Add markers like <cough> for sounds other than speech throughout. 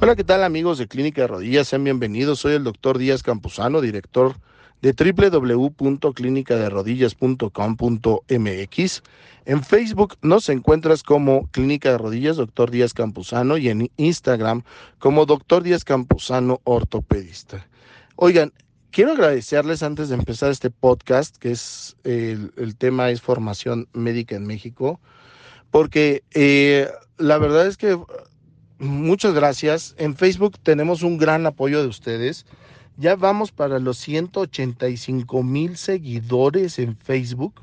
Hola, ¿qué tal amigos de Clínica de Rodillas? Sean bienvenidos. Soy el doctor Díaz Campuzano, director de www.clinicaderodillas.com.mx. En Facebook nos encuentras como Clínica de Rodillas, doctor Díaz Campuzano, y en Instagram como doctor Díaz Campuzano, ortopedista. Oigan, quiero agradecerles antes de empezar este podcast, que es el, tema es formación médica en México, porque eh, la verdad es que muchas gracias. En Facebook tenemos un gran apoyo de ustedes. Ya vamos para los 185 mil seguidores en Facebook.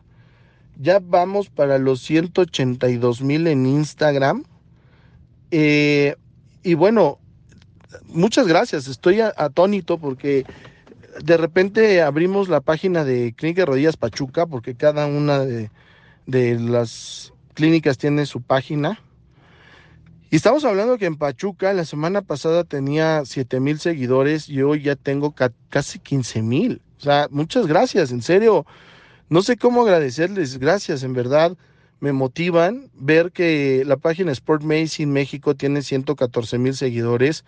Ya vamos para los 182 mil en Instagram. Eh, y bueno, muchas gracias. Estoy atónito porque de repente abrimos la página de Clínica Rodillas Pachuca porque cada una de, las clínicas tiene su página y estamos hablando que en Pachuca la semana pasada tenía 7 mil seguidores y hoy ya tengo casi 15 mil. O sea, muchas gracias, en serio. No sé cómo agradecerles, gracias, en verdad. Me motivan ver que la página Sport Medicine México tiene 114 mil seguidores.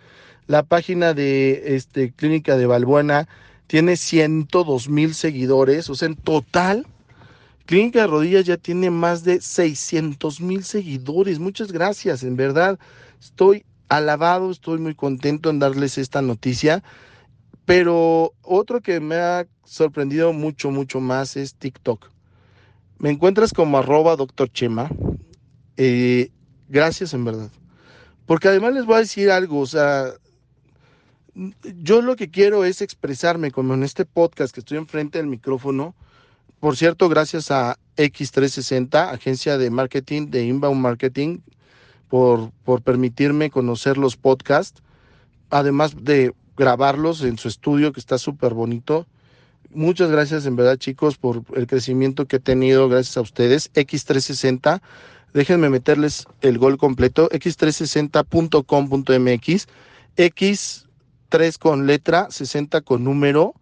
La página de este, Clínica de Balbuena tiene 102 mil seguidores. O sea, en total Clínica de Rodillas ya tiene más de 600 mil seguidores. Muchas gracias, en verdad. Estoy alabado, estoy muy contento en darles esta noticia. Pero otro que me ha sorprendido mucho, mucho más es TikTok. Me encuentras como arroba doctor Chema. Eh, gracias, en verdad. Porque además les voy a decir algo, o sea, yo lo que quiero es expresarme como en este podcast que estoy enfrente del micrófono por cierto, gracias a X360, agencia de marketing de Inbound Marketing, por, por permitirme conocer los podcasts, además de grabarlos en su estudio, que está súper bonito. Muchas gracias en verdad chicos por el crecimiento que he tenido gracias a ustedes. X360, déjenme meterles el gol completo, x360.com.mx, X3 con letra, 60 con número,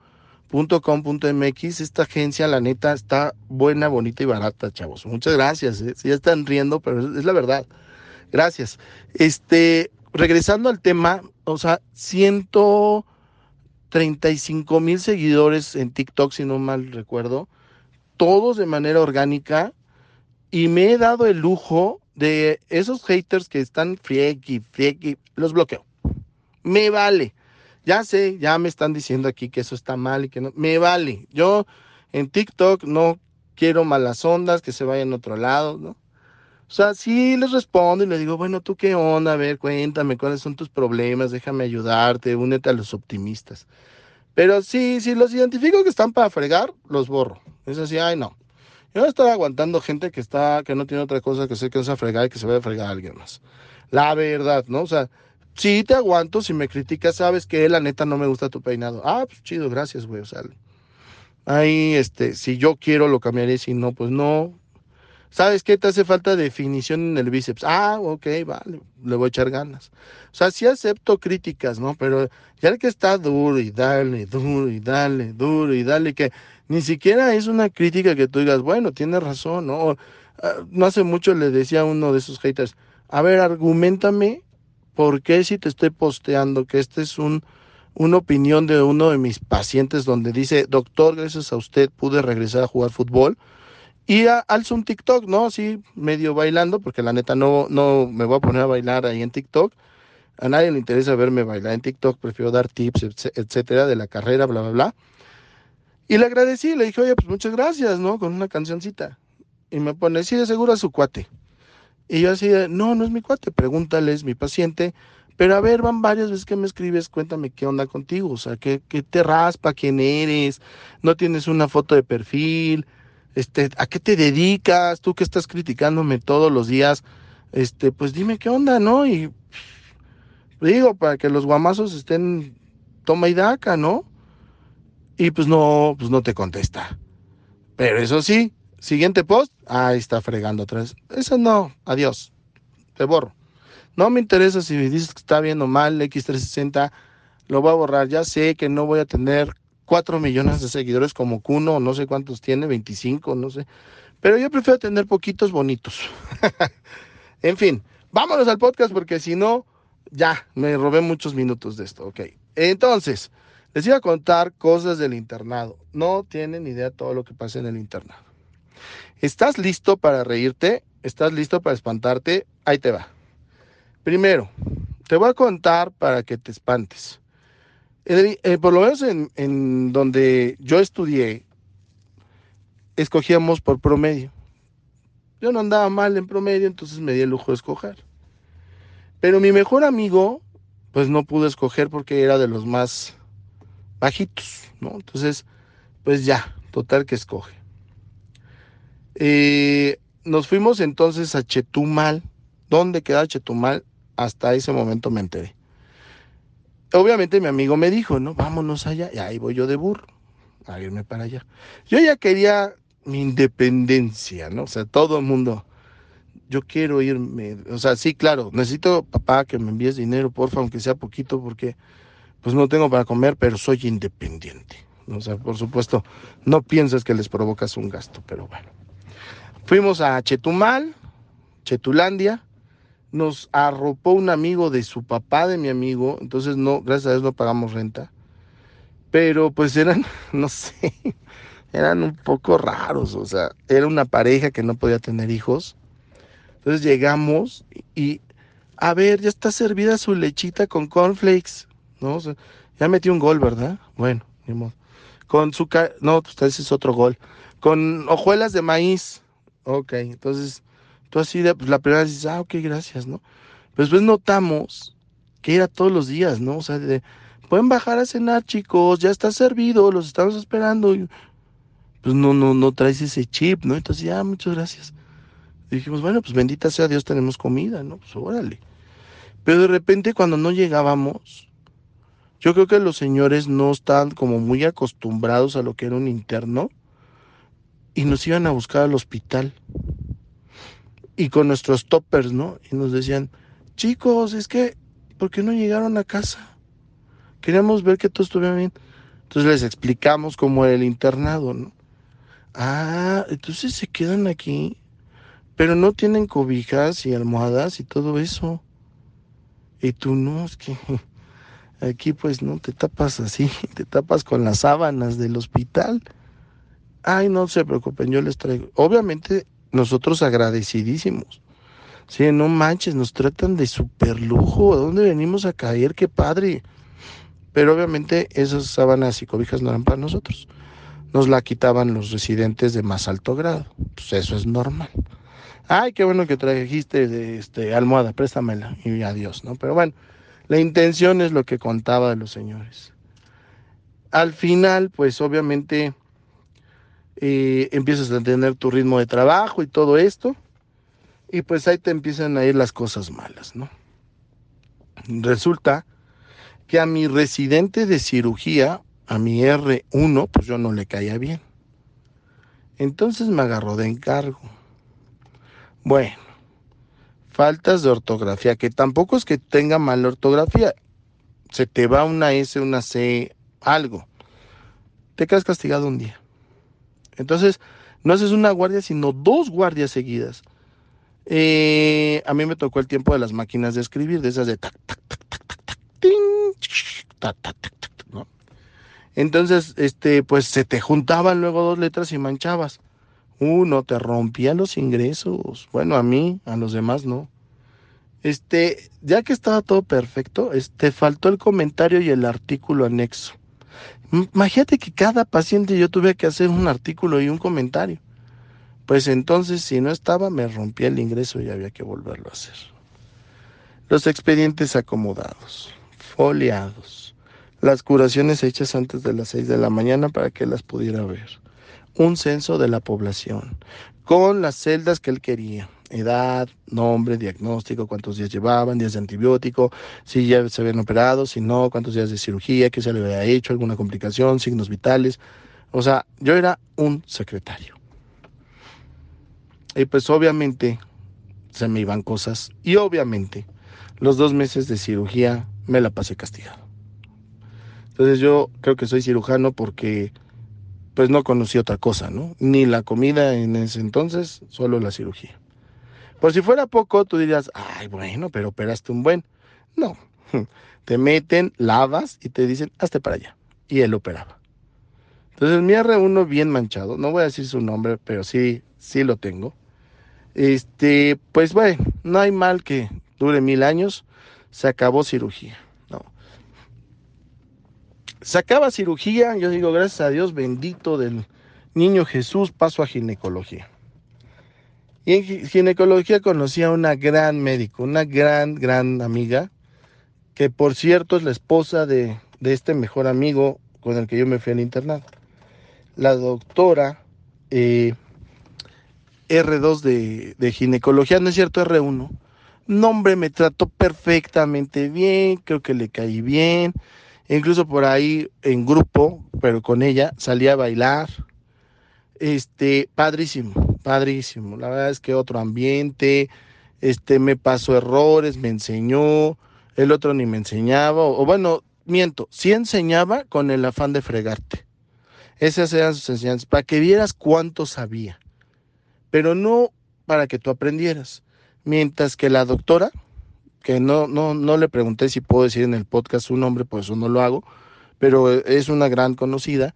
.com.mx, esta agencia, la neta, está buena, bonita y barata, chavos. Muchas gracias. ¿eh? ya están riendo, pero es, la verdad. Gracias. Este, regresando al tema, o sea, 135 mil seguidores en TikTok, si no mal recuerdo, todos de manera orgánica, y me he dado el lujo de esos haters que están frieki, frieki, los bloqueo. Me vale. Ya sé, ya me están diciendo aquí que eso está mal y que no. Me vale. Yo en TikTok no quiero malas ondas, que se vayan a otro lado, ¿no? O sea, sí les respondo y les digo, bueno, ¿tú qué onda? A ver, cuéntame cuáles son tus problemas, déjame ayudarte, únete a los optimistas. Pero sí, si los identifico que están para fregar, los borro. Es así, ay, no. Yo no estoy aguantando gente que está, que no tiene otra cosa que hacer que no sea fregar y que se vaya a fregar a alguien más. La verdad, ¿no? O sea, Sí, te aguanto. Si me criticas, sabes que la neta no me gusta tu peinado. Ah, pues chido, gracias, güey. O sea, ahí, este, si yo quiero lo cambiaré, si no, pues no. ¿Sabes qué? Te hace falta definición en el bíceps. Ah, ok, vale, le voy a echar ganas. O sea, sí acepto críticas, ¿no? Pero ya el que está duro y dale, duro y dale, duro y dale, que ni siquiera es una crítica que tú digas, bueno, tienes razón, ¿no? Ah, no hace mucho le decía a uno de esos haters, a ver, argumentame ¿por qué si te estoy posteando que este es un, una opinión de uno de mis pacientes donde dice, doctor, gracias a usted pude regresar a jugar fútbol? Y alzo un TikTok, ¿no? Así medio bailando, porque la neta no, no me voy a poner a bailar ahí en TikTok. A nadie le interesa verme bailar en TikTok, prefiero dar tips, etcétera, de la carrera, bla, bla, bla. Y le agradecí, le dije, oye, pues muchas gracias, ¿no? Con una cancioncita. Y me pone, sí, de seguro a su cuate. Y yo así, no, no es mi cuate, pregúntale, es mi paciente. Pero a ver, van varias veces que me escribes, cuéntame qué onda contigo, o sea, qué, qué te raspa, quién eres, no tienes una foto de perfil, este, ¿a qué te dedicas? Tú que estás criticándome todos los días, este, pues dime qué onda, ¿no? Y digo, para que los guamazos estén toma y daca, ¿no? Y pues no, pues no te contesta. Pero eso sí, Siguiente post, ahí está fregando otra vez. Eso no, adiós, te borro. No me interesa si dices que está bien o mal, X360, lo voy a borrar. Ya sé que no voy a tener 4 millones de seguidores como Kuno, no sé cuántos tiene, 25, no sé. Pero yo prefiero tener poquitos bonitos. <laughs> en fin, vámonos al podcast porque si no, ya, me robé muchos minutos de esto, ok. Entonces, les iba a contar cosas del internado. No tienen idea todo lo que pasa en el internado. ¿Estás listo para reírte? ¿Estás listo para espantarte? Ahí te va. Primero, te voy a contar para que te espantes. Eh, por lo menos en, donde yo estudié, escogíamos por promedio. Yo no andaba mal en promedio, entonces me di el lujo de escoger. Pero mi mejor amigo, pues no pudo escoger porque era de los más bajitos, ¿no? Entonces, pues ya, total que escoge. Eh, nos fuimos entonces a Chetumal. ¿Dónde queda Chetumal? Hasta ese momento me enteré. Obviamente mi amigo me dijo, ¿no? Vámonos allá. Y ahí voy yo de burro a irme para allá. Yo ya quería mi independencia, ¿no? O sea, todo el mundo yo quiero irme, o sea, sí, claro, necesito papá que me envíes dinero, porfa, aunque sea poquito, porque pues no tengo para comer, pero soy independiente. O sea, por supuesto, no piensas que les provocas un gasto, pero bueno. Fuimos a Chetumal, Chetulandia, nos arropó un amigo de su papá, de mi amigo, entonces no, gracias a Dios no pagamos renta, pero pues eran, <laughs> no sé, eran un poco raros, o sea, era una pareja que no podía tener hijos entonces llegamos y, a ver, ya está servida su lechita con cornflakes, ¿no? ya metió un gol, ¿verdad? Bueno, ni. Con su, no, pues ese es otro gol. Con hojuelas de maíz. Ok, entonces, tú así, pues la primera vez dices, ah, ok, gracias, ¿no? Pero después notamos que era todos los días, ¿no? O sea, de, pueden bajar a cenar, chicos, ya está servido, los estamos esperando. Pues no, no, no traes ese chip, ¿no? Entonces, ya, muchas gracias. Dijimos, bueno, pues bendita sea Dios, tenemos comida, ¿no? Pues órale. Pero de repente cuando no llegábamos, yo creo que los señores no estaban como muy acostumbrados a lo que era un interno y nos iban a buscar al hospital. Y con nuestros toppers, ¿no? Y nos decían, chicos, es que, ¿por qué no llegaron a casa? Queríamos ver que todo estuviera bien. Entonces les explicamos cómo era el internado, ¿no? Ah, entonces se quedan aquí pero no tienen cobijas y almohadas y todo eso. Y tú no, es que <laughs> aquí pues no te tapas así, <laughs> te tapas con las sábanas del hospital. Ay, no se preocupen, yo les traigo. Obviamente nosotros agradecidísimos. Sí, no manches, nos tratan de super lujo. ¿A dónde venimos a caer? Qué padre. Pero obviamente esas sábanas y cobijas no eran para nosotros. Nos la quitaban los residentes de más alto grado. Pues eso es normal ay, qué bueno que trajiste este, almohada, préstamela y adiós, ¿no? Pero bueno, la intención es lo que contaba de los señores. Al final, pues obviamente eh, empiezas a tener tu ritmo de trabajo y todo esto, y pues ahí te empiezan a ir las cosas malas, ¿no? Resulta que a mi residente de cirugía, a mi R1, pues yo no le caía bien. Entonces me agarró de encargo bueno, faltas de ortografía, que tampoco es que tenga mala ortografía. Se te va una S, una C, algo. Te quedas castigado un día. Entonces, no haces una guardia, sino dos guardias seguidas. Eh, a mí me tocó el tiempo de las máquinas de escribir, de esas de tac, tac, tac, tac, tac, tac, ting, sh, tac, tac, tac, tac, ¿no? Entonces, este, pues se te juntaban luego dos letras y manchabas. Uno, te rompía los ingresos. Bueno, a mí, a los demás no. Este, ya que estaba todo perfecto, este, faltó el comentario y el artículo anexo. Imagínate que cada paciente yo tuve que hacer un artículo y un comentario. Pues entonces, si no estaba, me rompía el ingreso y había que volverlo a hacer. Los expedientes acomodados, foliados, las curaciones hechas antes de las seis de la mañana para que las pudiera ver un censo de la población con las celdas que él quería. Edad, nombre, diagnóstico, cuántos días llevaban, días de antibiótico, si ya se habían operado, si no, cuántos días de cirugía, qué se le había hecho, alguna complicación, signos vitales. O sea, yo era un secretario. Y pues obviamente se me iban cosas y obviamente los dos meses de cirugía me la pasé castigado. Entonces yo creo que soy cirujano porque pues no conocí otra cosa, ¿no? Ni la comida en ese entonces, solo la cirugía. Por si fuera poco, tú dirías, ay, bueno, pero operaste un buen. No, <laughs> te meten, lavas y te dicen, hazte para allá. Y él operaba. Entonces mi R1 bien manchado, no voy a decir su nombre, pero sí, sí lo tengo. Este, pues bueno, no hay mal que dure mil años, se acabó cirugía. No. Se acaba cirugía, yo digo, gracias a Dios bendito del niño Jesús, paso a ginecología. Y en ginecología conocí a una gran médico, una gran, gran amiga, que por cierto es la esposa de, este mejor amigo con el que yo me fui al internado. La doctora eh, R2 de, de, ginecología, no es cierto, R1. Nombre, me trató perfectamente bien, creo que le caí bien. Incluso por ahí en grupo, pero con ella, salí a bailar. Este, padrísimo padrísimo. La verdad es que otro ambiente, este, me pasó errores, me enseñó, el otro ni me enseñaba, o, bueno, miento, sí enseñaba con el afán de fregarte. Esas eran sus enseñanzas, para que vieras cuánto sabía, pero no para que tú aprendieras. Mientras que la doctora, que no, no, no le pregunté si puedo decir en el podcast su nombre, pues eso no lo hago, pero es una gran conocida,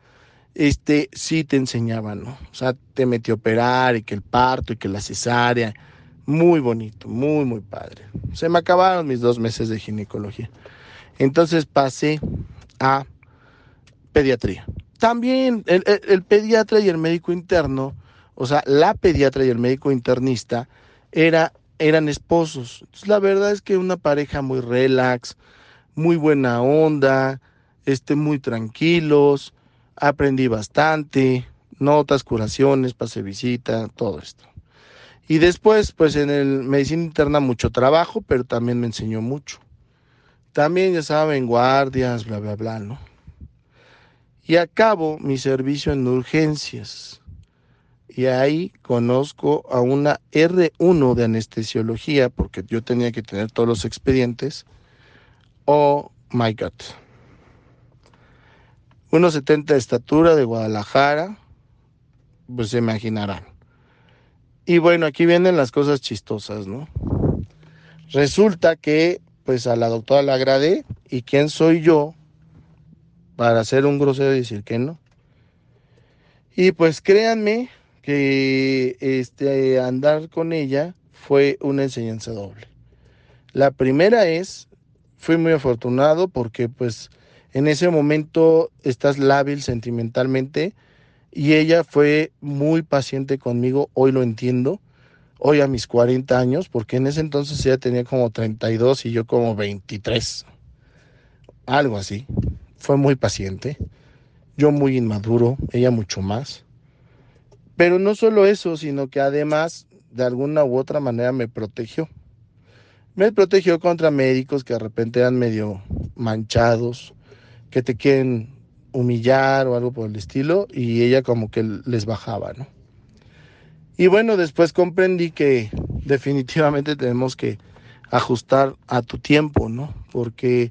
este, sí te enseñaban, ¿no? O sea, te metió a operar y que el parto y que la cesárea. Muy bonito, muy, muy padre. Se me acabaron mis dos meses de ginecología. Entonces pasé a pediatría. También el, el, pediatra y el médico interno, o sea, la pediatra y el médico internista era, eran esposos. Entonces, la verdad es que una pareja muy relax, muy buena onda, este, muy tranquilos aprendí bastante, notas, curaciones, pase visita, todo esto. Y después, pues en el medicina interna mucho trabajo, pero también me enseñó mucho. También, ya saben, guardias, bla, bla, bla, ¿no? Y acabo mi servicio en urgencias. Y ahí conozco a una R1 de anestesiología, porque yo tenía que tener todos los expedientes. Oh my God. 1,70 de estatura de Guadalajara, pues se imaginarán. Y bueno, aquí vienen las cosas chistosas, ¿no? Resulta que, pues a la doctora le agradé, ¿y quién soy yo para hacer un grosero y decir que no? Y pues créanme que este andar con ella fue una enseñanza doble. La primera es, fui muy afortunado porque pues en ese momento estás lábil sentimentalmente y ella fue muy paciente conmigo, hoy lo entiendo, hoy a mis 40 años, porque en ese entonces ella tenía como 32 y yo como 23, algo así. Fue muy paciente, yo muy inmaduro, ella mucho más. Pero no solo eso, sino que además de alguna u otra manera me protegió. Me protegió contra médicos que de repente eran medio manchados, que te quieren humillar o algo por el estilo y ella como que les bajaba, ¿no? Y bueno, después comprendí que definitivamente tenemos que ajustar a tu tiempo, ¿no? Porque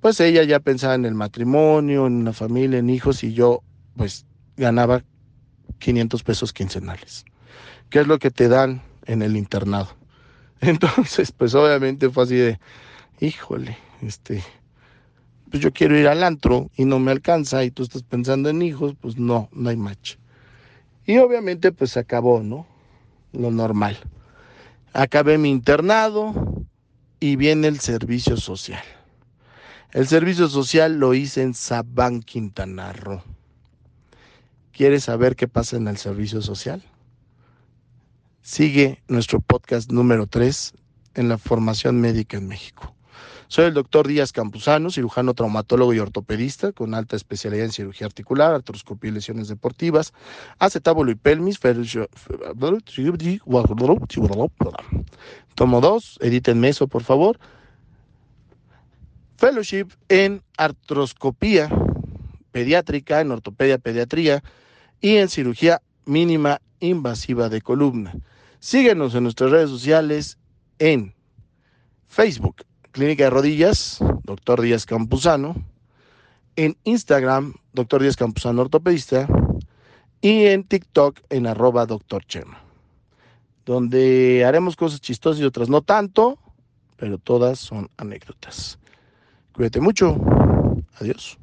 pues ella ya pensaba en el matrimonio, en una familia, en hijos y yo pues ganaba 500 pesos quincenales, que es lo que te dan en el internado. <laughs> Entonces, pues obviamente fue así de, híjole, este, pues yo quiero ir al antro y no me alcanza y tú estás pensando en hijos, pues no, no hay match. Y obviamente pues se acabó, ¿no? Lo normal. Acabé mi internado y viene el servicio social. El servicio social lo hice en Sabán, Quintana Roo. ¿Quieres saber qué pasa en el servicio social? Sigue nuestro podcast número 3 en la formación médica en México. Soy el doctor Díaz Campuzano, cirujano traumatólogo y ortopedista con alta especialidad en cirugía articular, artroscopía y lesiones deportivas, acetábulo y pelvis, tomo dos, edítenme eso por favor. Fellowship en artroscopía pediátrica, en ortopedia pediatría y en cirugía mínima invasiva de columna. Síguenos en nuestras redes sociales en Facebook, Clínica de Rodillas, doctor Díaz Campuzano. en Instagram, Doctor Díaz Campuzano Ortopedista, y en TikTok en arroba Doctor Chema, donde haremos cosas chistosas y otras no tanto, pero todas son anécdotas. Cuídate mucho. Adiós.